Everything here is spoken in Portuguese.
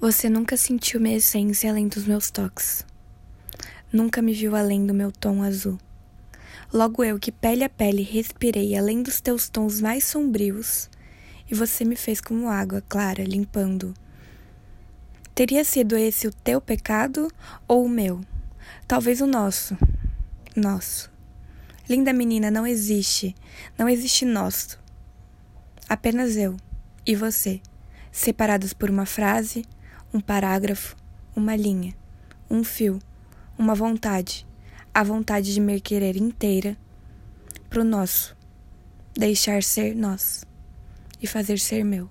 Você nunca sentiu minha essência além dos meus toques. Nunca me viu além do meu tom azul. Logo eu que pele a pele respirei além dos teus tons mais sombrios, e você me fez como água clara limpando. Teria sido esse o teu pecado ou o meu? Talvez o nosso. Nosso. Linda menina, não existe. Não existe nosso. Apenas eu e você, separados por uma frase, um parágrafo, uma linha, um fio, uma vontade, a vontade de me querer inteira pro nosso, deixar ser nós e fazer ser meu.